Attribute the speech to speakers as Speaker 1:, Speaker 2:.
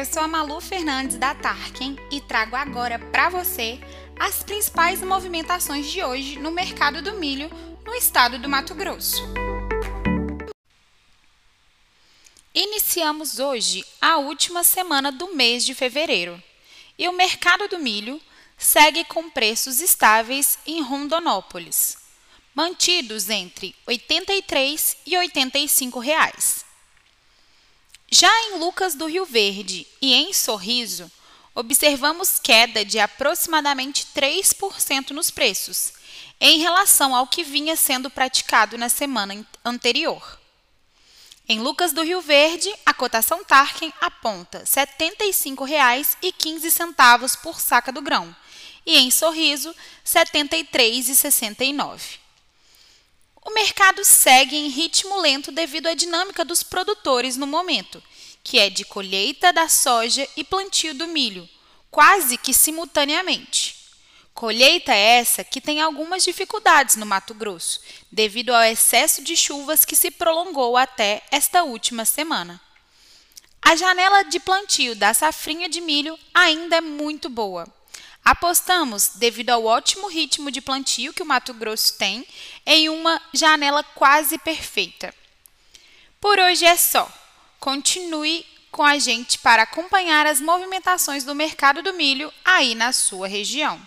Speaker 1: eu sou a Malu Fernandes da Tarkin e trago agora para você as principais movimentações de hoje no mercado do milho no estado do Mato Grosso. Iniciamos hoje a última semana do mês de fevereiro e o mercado do milho segue com preços estáveis em Rondonópolis, mantidos entre R$ 83 e 85 reais. Já em Lucas do Rio Verde e em Sorriso, observamos queda de aproximadamente 3% nos preços, em relação ao que vinha sendo praticado na semana anterior. Em Lucas do Rio Verde, a cotação Tarkin aponta R$ 75,15 por saca do grão, e em Sorriso, R$ 73,69. O mercado segue em ritmo lento devido à dinâmica dos produtores no momento, que é de colheita da soja e plantio do milho, quase que simultaneamente. Colheita essa que tem algumas dificuldades no Mato Grosso, devido ao excesso de chuvas que se prolongou até esta última semana. A janela de plantio da safrinha de milho ainda é muito boa Apostamos, devido ao ótimo ritmo de plantio que o Mato Grosso tem, em uma janela quase perfeita. Por hoje é só. Continue com a gente para acompanhar as movimentações do mercado do milho aí na sua região.